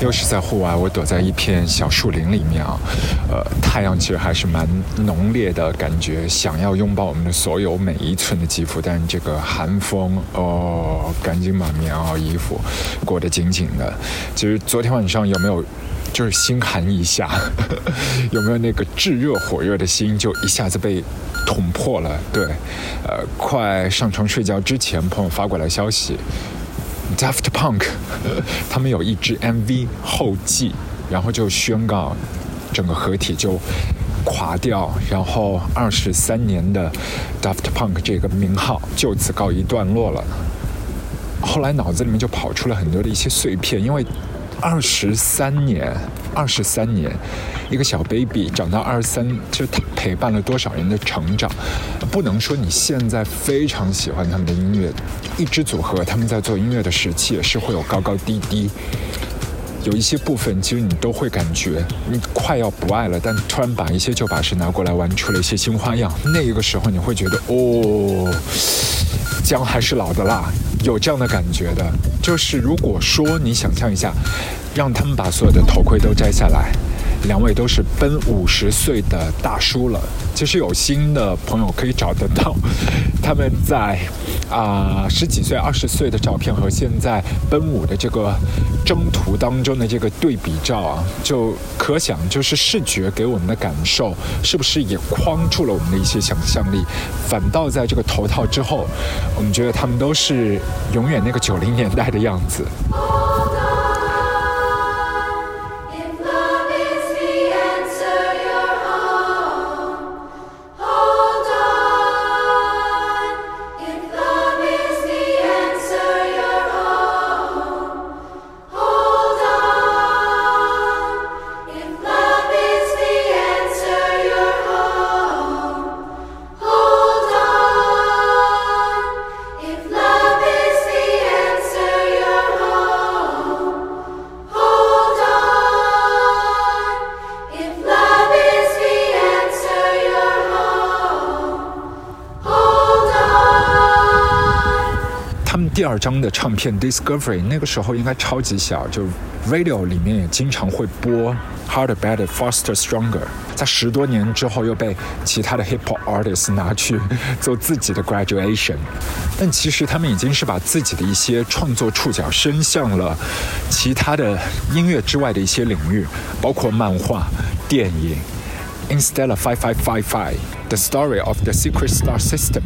又是在户外，我躲在一片小树林里面啊，呃，太阳其实还是蛮浓烈的感觉，想要拥抱我们的所有每一寸的肌肤，但这个寒风哦，赶紧把棉袄衣服裹得紧紧的。其实昨天晚上有没有就是心寒一下？有没有那个炙热火热的心就一下子被捅破了？对，呃，快上床睡觉之前，朋友发过来消息。Daft Punk，他们有一支 MV 后继，然后就宣告整个合体就垮掉，然后二十三年的 Daft Punk 这个名号就此告一段落了。后来脑子里面就跑出了很多的一些碎片，因为。二十三年，二十三年，一个小 baby 长到二十三，就他陪伴了多少人的成长？不能说你现在非常喜欢他们的音乐，一支组合他们在做音乐的时期也是会有高高低低，有一些部分其实你都会感觉你快要不爱了，但突然把一些旧把式拿过来玩出了一些新花样，那个时候你会觉得哦，姜还是老的辣。有这样的感觉的，就是如果说你想象一下，让他们把所有的头盔都摘下来。两位都是奔五十岁的大叔了，其实有新的朋友可以找得到，他们在啊十几岁、二十岁的照片和现在奔五的这个征途当中的这个对比照啊，就可想就是视觉给我们的感受是不是也框住了我们的一些想象力？反倒在这个头套之后，我们觉得他们都是永远那个九零年代的样子。二张的唱片 Discovery 那个时候应该超级小，就 Radio 里面也经常会播 Harder Better Faster Stronger。在十多年之后又被其他的 Hip Hop Artist 拿去做自己的 Graduation，但其实他们已经是把自己的一些创作触角伸向了其他的音乐之外的一些领域，包括漫画、电影。Instead of Five Five Five Five，The Story of the Secret Star System。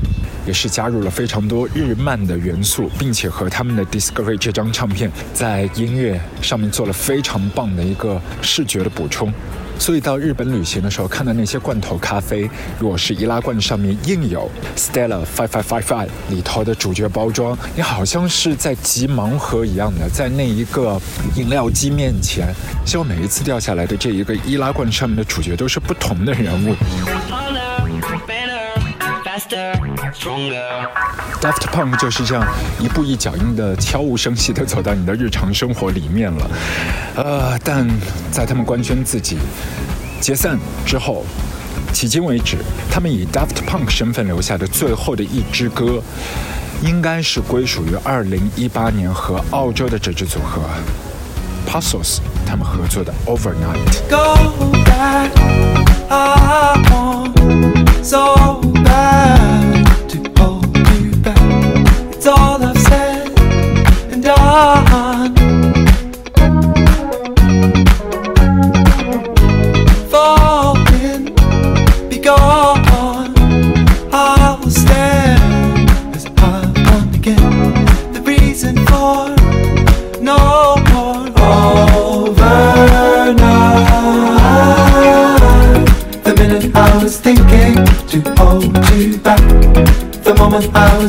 也是加入了非常多日漫的元素，并且和他们的 Discovery 这张唱片在音乐上面做了非常棒的一个视觉的补充。所以到日本旅行的时候，看到那些罐头咖啡，如果是易拉罐上面印有 Stella Five Five Five Five 里头的主角包装，你好像是在集盲盒一样的，在那一个饮料机面前，希望每一次掉下来的这一个易拉罐上面的主角都是不同的人物。Daft Punk 就是这样一步一脚印的悄无声息的走到你的日常生活里面了，呃，但在他们官宣自己解散之后，迄今为止，他们以 Daft Punk 身份留下的最后的一支歌，应该是归属于2018年和澳洲的这支组合 Puzzles 他们合作的 Overnight。It's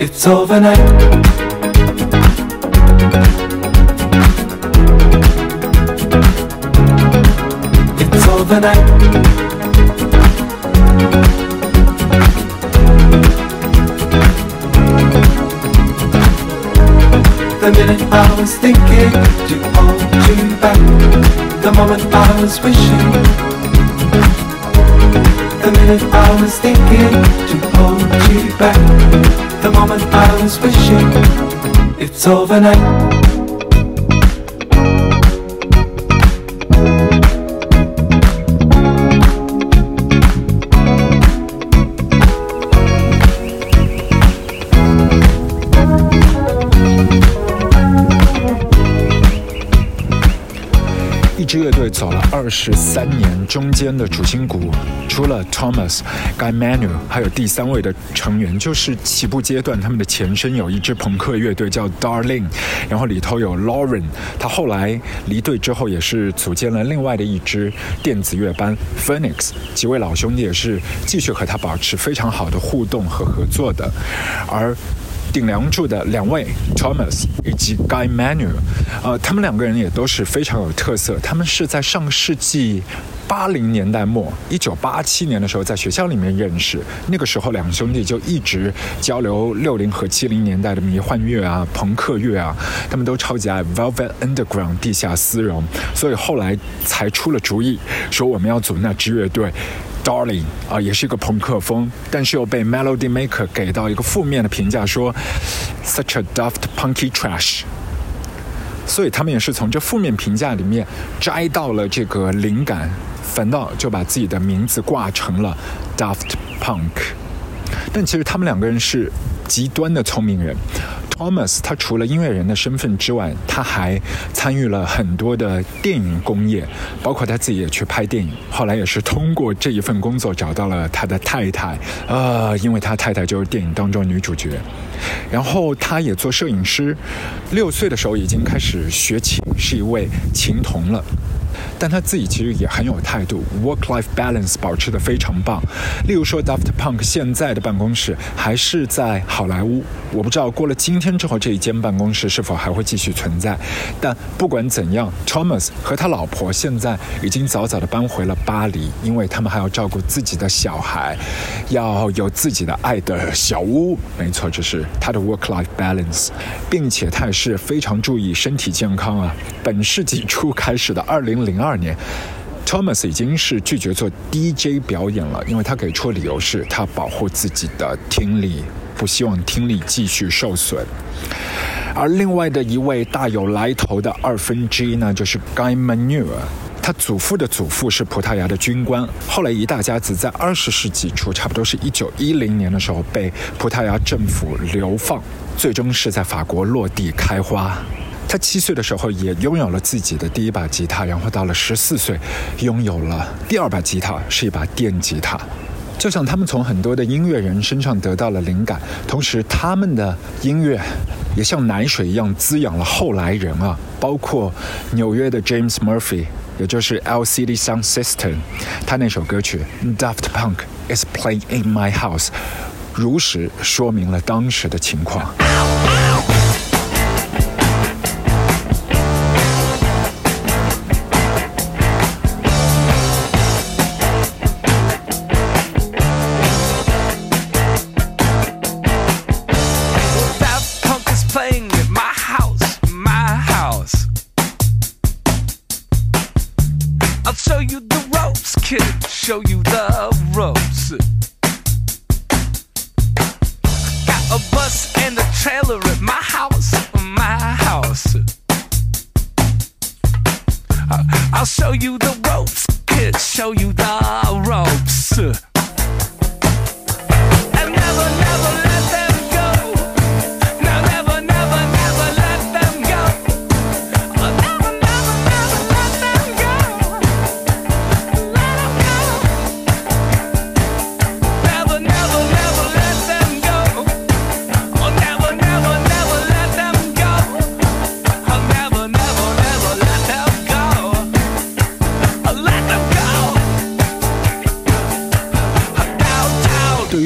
it's overnight. It's overnight. The minute I was thinking to hold you back. The moment I was wishing. The minute I was thinking to hold you back. The moment I was wishing. It's overnight. 二十三年，中间的主心骨除了 Thomas、Guy Manu，还有第三位的成员，就是起步阶段他们的前身有一支朋克乐队叫 Darling，然后里头有 Lauren，他后来离队之后也是组建了另外的一支电子乐班 Phoenix，几位老兄弟也是继续和他保持非常好的互动和合作的，而。顶梁柱的两位 Thomas 以及 Guy Manu，呃，他们两个人也都是非常有特色。他们是在上世纪八零年代末，一九八七年的时候在学校里面认识。那个时候，两兄弟就一直交流六零和七零年代的迷幻乐啊、朋克乐啊，他们都超级爱 Velvet Underground 地下丝绒，所以后来才出了主意，说我们要组那支乐队。Darling 啊，也是一个朋克风，但是又被 Melody Maker 给到一个负面的评价，说 such a daft punky trash。所以他们也是从这负面评价里面摘到了这个灵感，反倒就把自己的名字挂成了 Daft Punk。但其实他们两个人是极端的聪明人。Thomas 他除了音乐人的身份之外，他还参与了很多的电影工业，包括他自己也去拍电影。后来也是通过这一份工作找到了他的太太，呃，因为他太太就是电影当中女主角。然后他也做摄影师，六岁的时候已经开始学琴，是一位琴童了。但他自己其实也很有态度，work-life balance 保持的非常棒。例如说，Daft Punk 现在的办公室还是在好莱坞，我不知道过了今天之后这一间办公室是否还会继续存在。但不管怎样，Thomas 和他老婆现在已经早早的搬回了巴黎，因为他们还要照顾自己的小孩，要有自己的爱的小屋。没错，这是他的 work-life balance，并且他也是非常注意身体健康啊。本世纪初开始的二零零二年，Thomas 已经是拒绝做 DJ 表演了，因为他给出的理由是他保护自己的听力，不希望听力继续受损。而另外的一位大有来头的二分之一呢，就是 Guy Manu。他祖父的祖父是葡萄牙的军官，后来一大家子在二十世纪初，差不多是一九一零年的时候被葡萄牙政府流放，最终是在法国落地开花。他七岁的时候也拥有了自己的第一把吉他，然后到了十四岁，拥有了第二把吉他，是一把电吉他。就像他们从很多的音乐人身上得到了灵感，同时他们的音乐也像奶水一样滋养了后来人啊，包括纽约的 James Murphy，也就是 LCD Sound System，他那首歌曲《Daft Punk Is Playing in My House》，如实说明了当时的情况。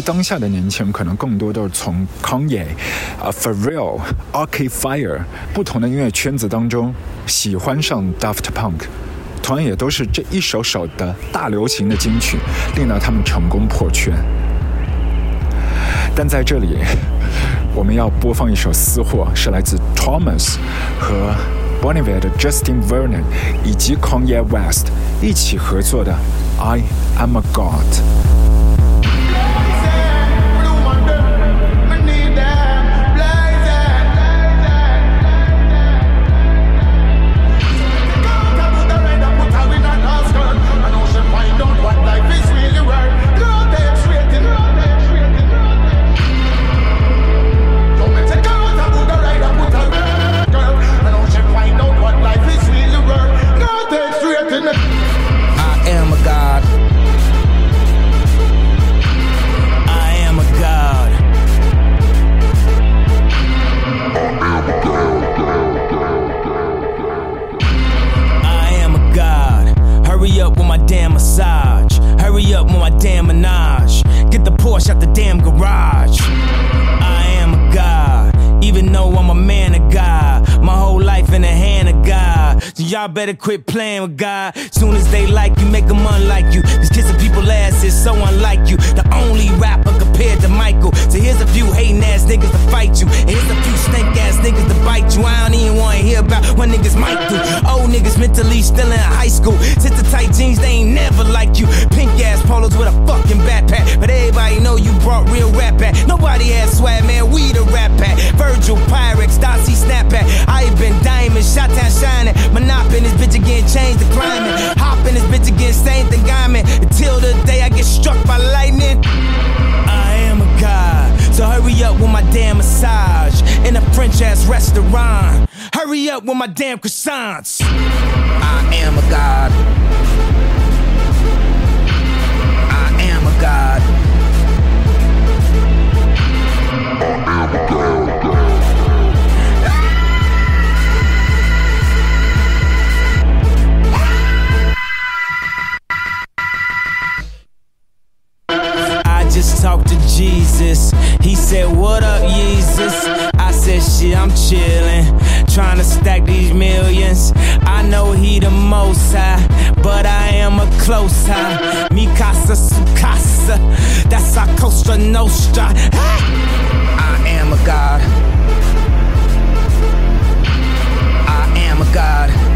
当下的年轻人可能更多都是从 Kanye、啊 Pharrell、Arcade Fire 不同的音乐圈子当中喜欢上 Daft Punk，同样也都是这一首首的大流行的金曲，令到他们成功破圈。但在这里，我们要播放一首私货，是来自 Thomas 和 Bon Iver 的 Justin Vernon 以及 Kanye West 一起合作的《I Am a God》。Porsche out the damn garage. I am a god. Even though I'm a man of God. My whole life in the hand of God. So y'all better quit playing with God. Soon as they like you, make them unlike you. Cause kissing people ass is so unlike you. The only rapper compared to Michael. So here's a few hating ass niggas to fight you. And here's a few snake ass niggas to bite you. I don't even wanna hear about what niggas might do. Old niggas mentally still in high school. Sister tight jeans, they ain't never like you. Pink ass polos with a fucking backpack. Everybody know you brought real rap back. Nobody has swag, man. We the rap pack. Virgil, Pyrex, Darcy, Snapback. I have been diamond, shot town shining. Monop in this bitch again, change the climate. Hop in this bitch again, same thing I'm in. Until the day I get struck by lightning. I am a god. So hurry up with my damn massage. In a French ass restaurant. Hurry up with my damn croissants. I am a god. I am a god. He said, What up, Jesus? I said, Shit, I'm chillin'. Trying to stack these millions. I know he the most high, but I am a close high. Mi casa. That's our Costa Nostra. I am a God. I am a God.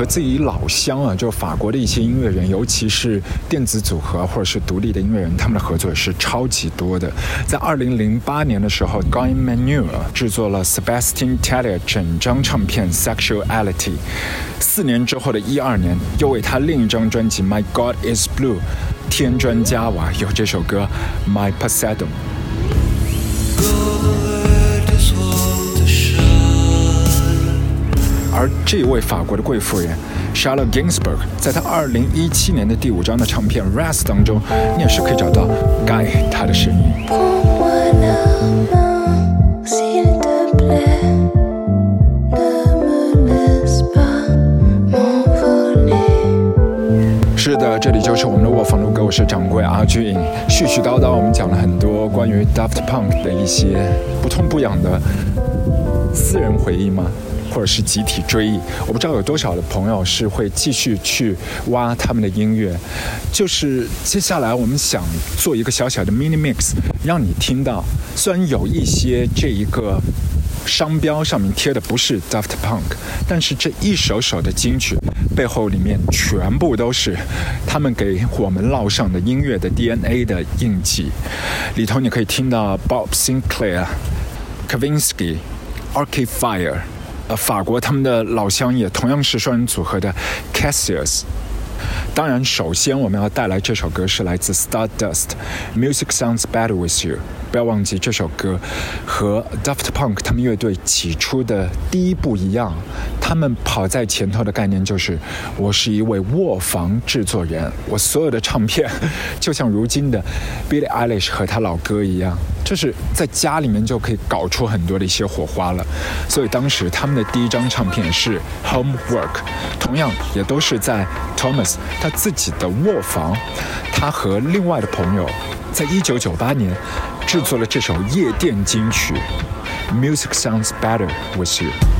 和自己老乡啊，就法国的一些音乐人，尤其是电子组合或者是独立的音乐人，他们的合作也是超级多的。在二零零八年的时候，Guy Manu 制作了 Sebastian Tellier 整张唱片《Sexuality》。四年之后的一二年，又为他另一张专辑《My God Is Blue》添砖加瓦，有这首歌《My Pasado》。这一位法国的贵妇人 Charlotte Ginsburg，在她二零一七年的第五张的唱片《Rest》当中，你也是可以找到 Guy 他的声音。是的，这里就是我们的卧房录歌，我是掌柜阿俊。絮絮叨叨，我们讲了很多关于 Daft Punk 的一些不痛不痒的私人回忆吗？或者是集体追忆。我不知道有多少的朋友是会继续去挖他们的音乐。就是接下来我们想做一个小小的 mini mix，让你听到，虽然有一些这一个。商标上面贴的不是 Daft Punk，但是这一首首的金曲背后里面全部都是他们给我们烙上的音乐的 DNA 的印记。里头你可以听到 Bob Sinclair、Kavinsky、Arcade Fire，呃，法国他们的老乡也同样是双人组合的 Cassius。当然，首先我们要带来这首歌是来自 Stardust，《Music Sounds Better with You》。不要忘记这首歌和 Daft Punk 他们乐队起初的第一步一样，他们跑在前头的概念就是我是一位卧房制作人，我所有的唱片就像如今的 Billie Eilish 和他老哥一样，就是在家里面就可以搞出很多的一些火花了。所以当时他们的第一张唱片是 Homework，同样也都是在 Thomas 他自己的卧房，他和另外的朋友在一九九八年。制作了这首夜店金曲，Music sounds better with you。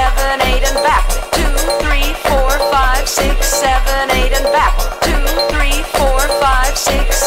six.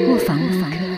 不过不防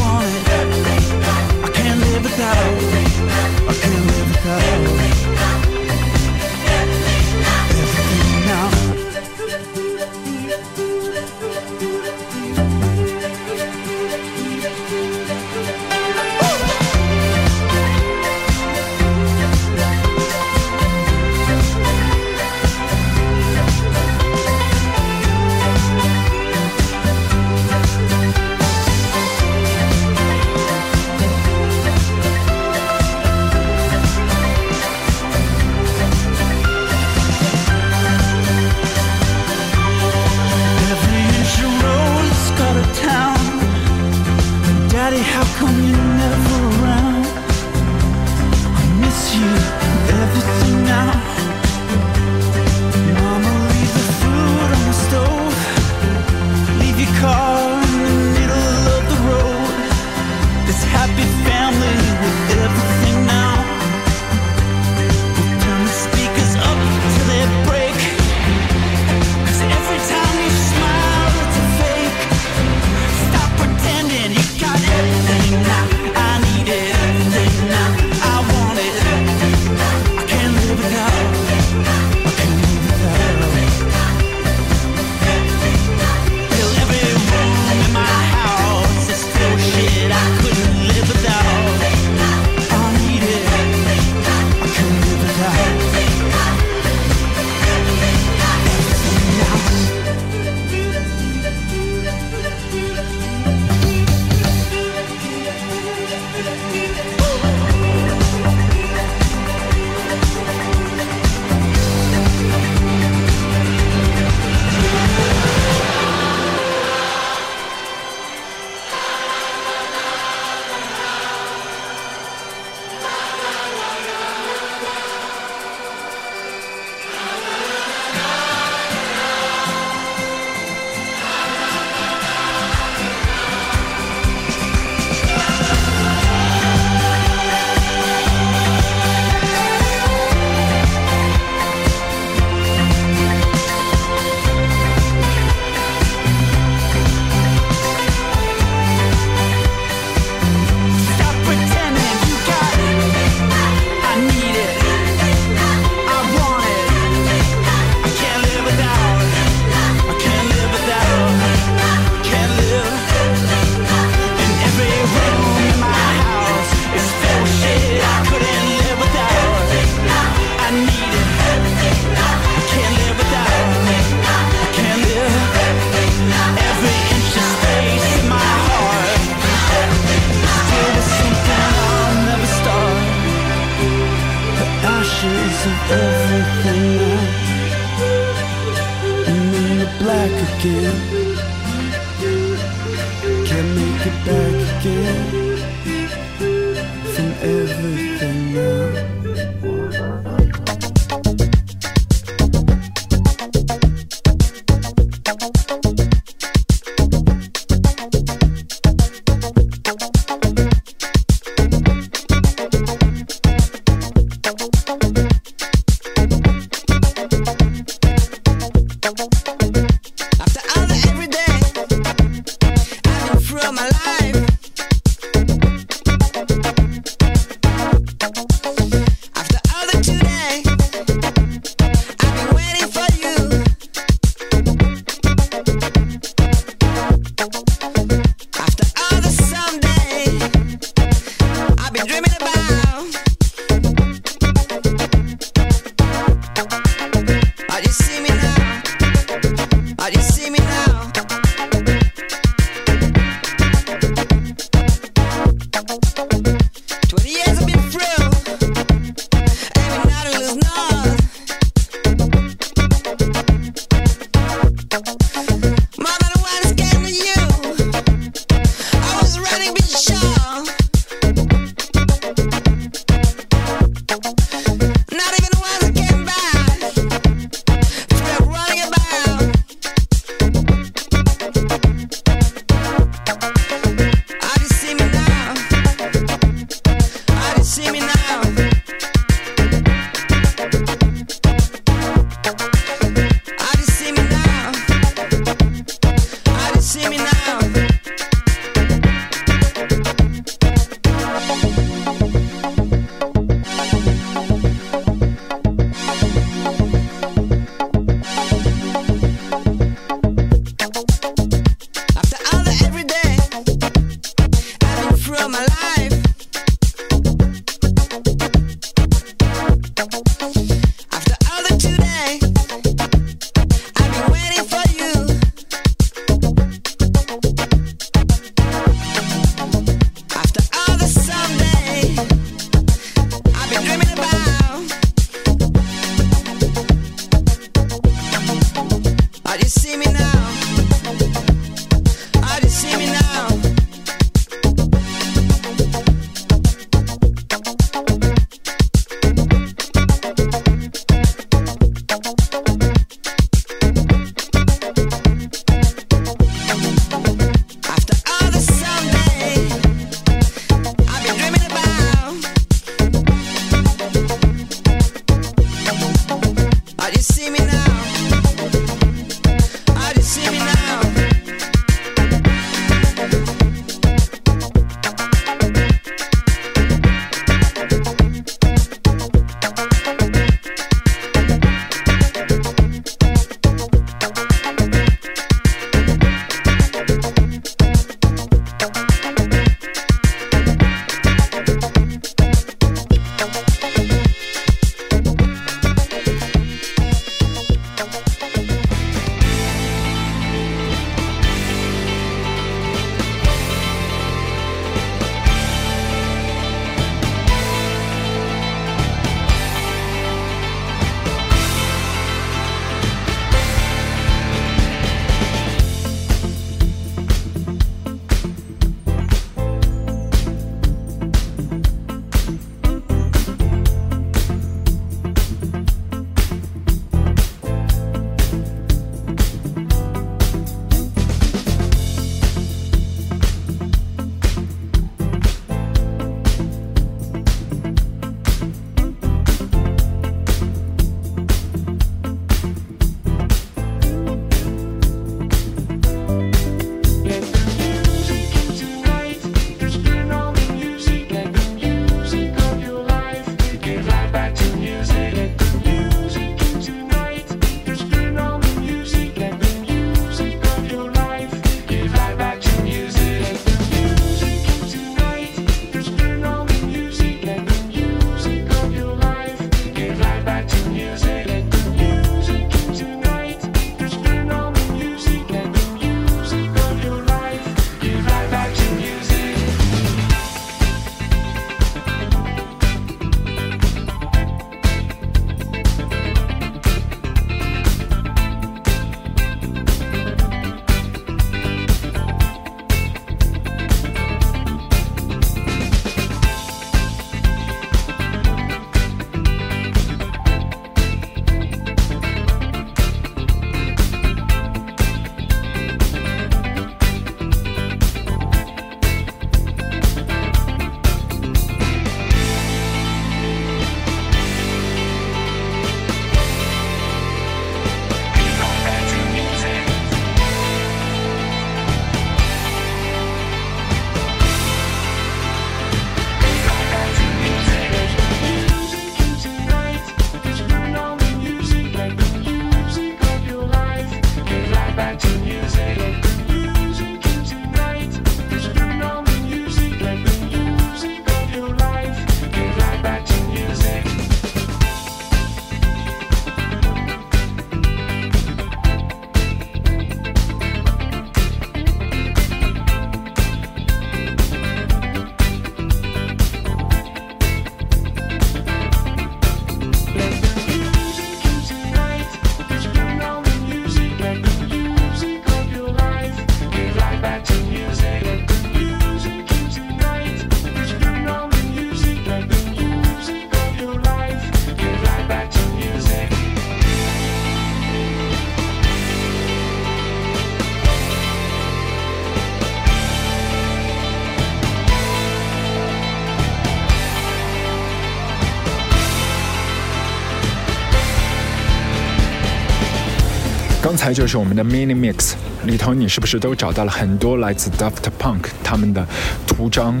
刚才就是我们的 mini mix 里头，你是不是都找到了很多来自 Daft Punk 他们的图章？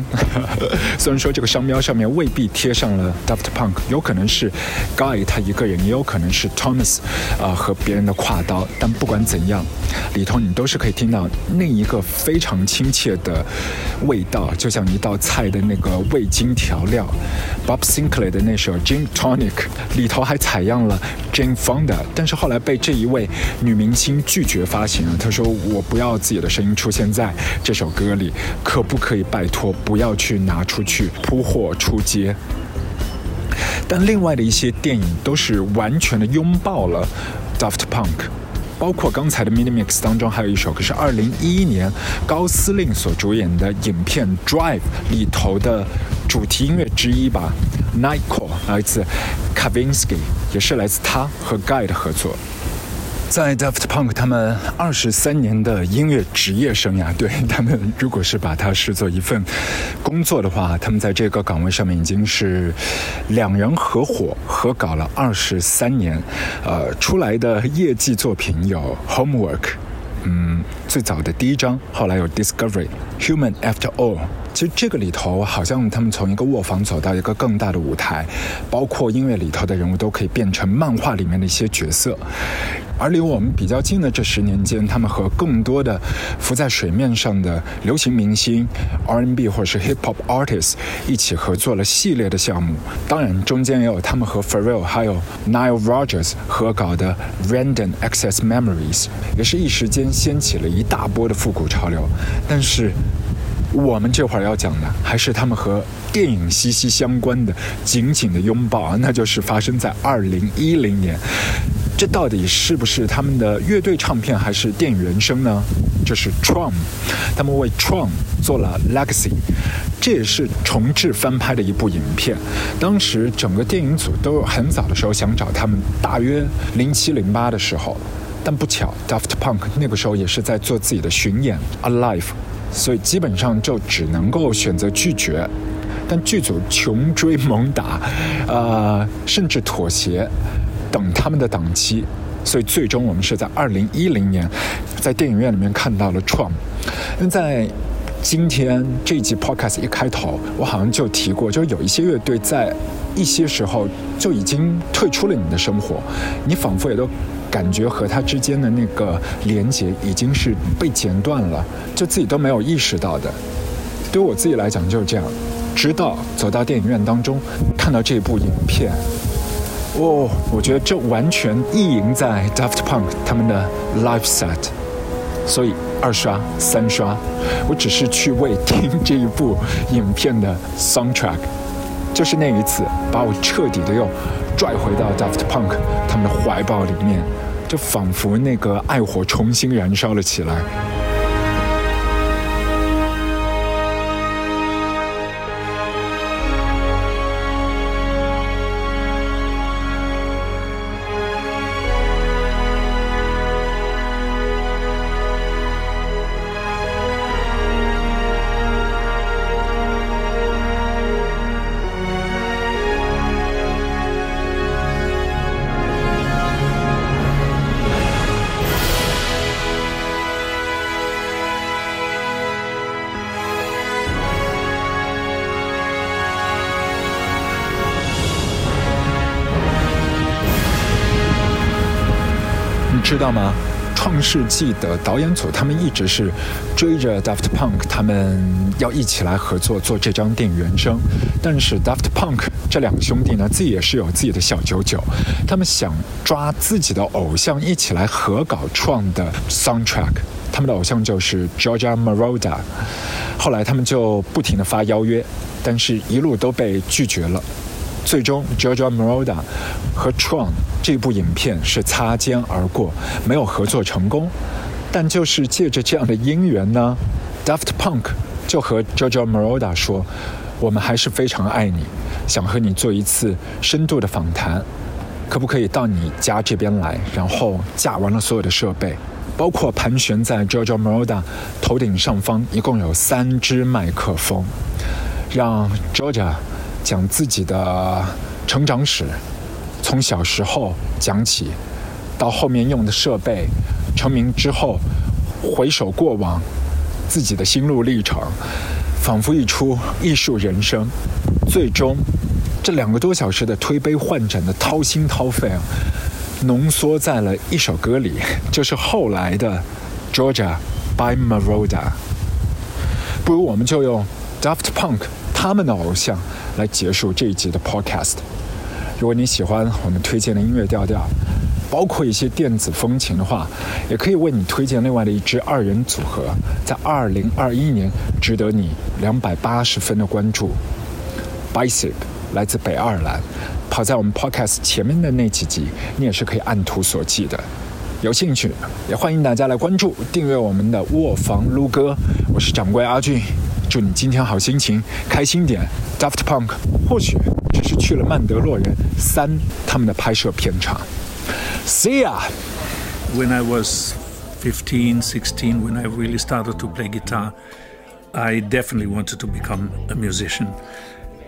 虽然说这个商标上面未必贴上了 Daft Punk，有可能是 Guy 他一个人，也有可能是 Thomas 啊、和别人的挎刀。但不管怎样，里头你都是可以听到那一个非常亲切的味道，就像一道菜的那个味精调料。Bob Sinclair 的那首 Gin Tonic 里头还采样了 Jane Fonda，但是后来被这一位女明星拒绝发行了。她说：“我不要自己的声音出现在这首歌里，可不可以拜托不要去拿出去铺货出街？”但另外的一些电影都是完全的拥抱了 Daft Punk。包括刚才的 Mini Mix 当中，还有一首，可是二零一一年高司令所主演的影片《Drive》里头的主题音乐之一吧，《Night Call》来自 Kavinsky，也是来自他和 Guy 的合作。在 Daft Punk 他们二十三年的音乐职业生涯，对 他们如果是把它视作一份工作的话，他们在这个岗位上面已经是两人合伙合搞了二十三年，呃，出来的业绩作品有 Homework。嗯，最早的第一章，后来有 Discovery、Human After All。其实这个里头，好像他们从一个卧房走到一个更大的舞台，包括音乐里头的人物都可以变成漫画里面的一些角色。而离我们比较近的这十年间，他们和更多的浮在水面上的流行明星、R&B 或者是 Hip Hop artists 一起合作了系列的项目。当然，中间也有他们和 f a r r e l l 还有 Nile Rodgers 合搞的 Random Access Memories，也是一时间掀起了一大波的复古潮流。但是，我们这会儿要讲的还是他们和电影息息相关的紧紧的拥抱啊，那就是发生在二零一零年。这到底是不是他们的乐队唱片，还是电影人生呢？这是 Tron，他们为 Tron 做了 Legacy，这也是重制翻拍的一部影片。当时整个电影组都很早的时候想找他们，大约零七零八的时候，但不巧，Daft Punk 那个时候也是在做自己的巡演 Alive，所以基本上就只能够选择拒绝。但剧组穷追猛打，呃，甚至妥协。等他们的档期，所以最终我们是在二零一零年，在电影院里面看到了《创》。那在今天这一集 Podcast 一开头，我好像就提过，就是有一些乐队在一些时候就已经退出了你的生活，你仿佛也都感觉和他之间的那个连接已经是被剪断了，就自己都没有意识到的。对我自己来讲就是这样，直到走到电影院当中看到这部影片。哦，我觉得这完全意淫在 Daft Punk 他们的 live set，所以二刷、三刷，我只是去为听这一部影片的 soundtrack，就是那一次把我彻底的又拽回到 Daft Punk 他们的怀抱里面，就仿佛那个爱火重新燃烧了起来。知道吗？《创世纪》的导演组他们一直是追着 Daft Punk，他们要一起来合作做这张电影原声。但是 Daft Punk 这两个兄弟呢，自己也是有自己的小九九，他们想抓自己的偶像一起来合稿创的 soundtrack。他们的偶像就是 Georgia Moroder，后来他们就不停的发邀约，但是一路都被拒绝了。最终，Giorgio Moroda 和 Tron 这部影片是擦肩而过，没有合作成功。但就是借着这样的因缘呢，Daft Punk 就和 Giorgio Moroda 说：“我们还是非常爱你，想和你做一次深度的访谈，可不可以到你家这边来？然后架完了所有的设备，包括盘旋在 Giorgio Moroda 头顶上方，一共有三支麦克风，让 Georgia。”讲自己的成长史，从小时候讲起，到后面用的设备，成名之后，回首过往，自己的心路历程，仿佛一出艺术人生。最终，这两个多小时的推杯换盏的掏心掏肺啊，浓缩在了一首歌里，就是后来的《Georgia by Maroda》。不如我们就用 Daft Punk 他们的偶像来结束这一集的 Podcast。如果你喜欢我们推荐的音乐调调，包括一些电子风情的话，也可以为你推荐另外的一支二人组合，在二零二一年值得你两百八十分的关注。Bicep 来自北爱尔兰，跑在我们 Podcast 前面的那几集，你也是可以按图索骥的。有兴趣也欢迎大家来关注、订阅我们的卧房撸歌。我是掌柜阿俊，祝你今天好心情，开心点。Daft Punk 或许只是去了曼德洛人三他们的拍摄片场。See ya。 when I was 15, 16, when I really started to play guitar, I definitely wanted to become a musician.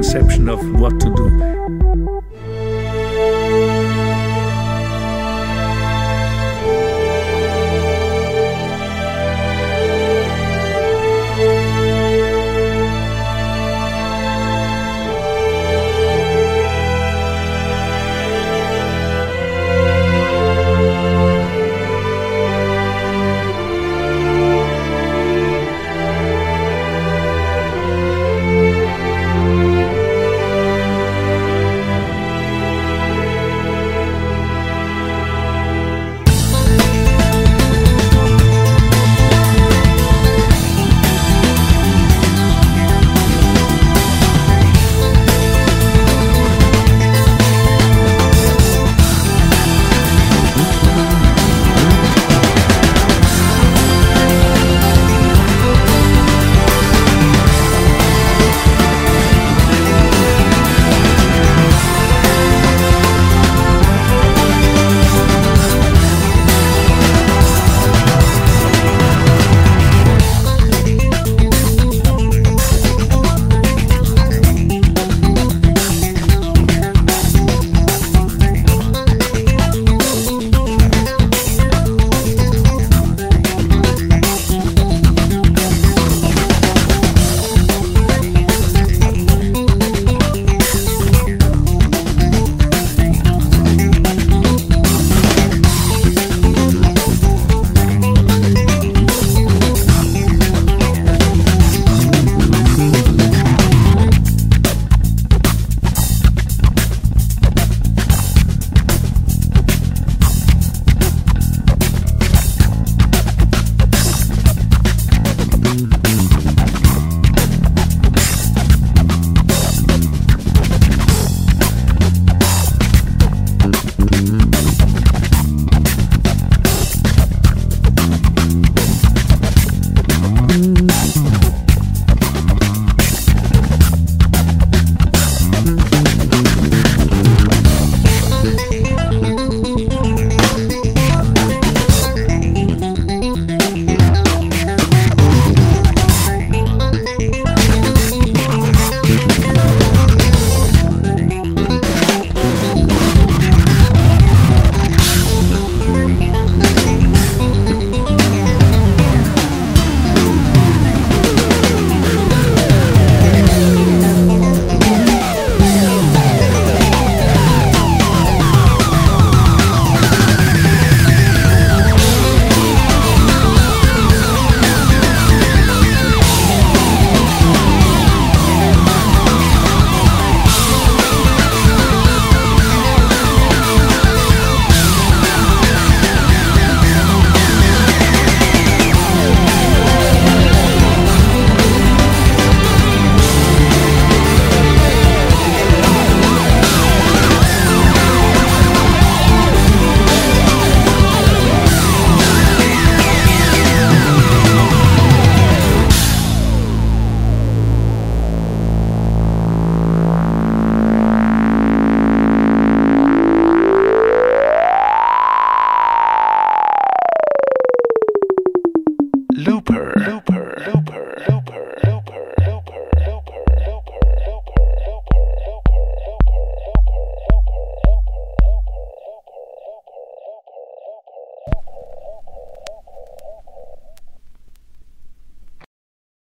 Preconception of what to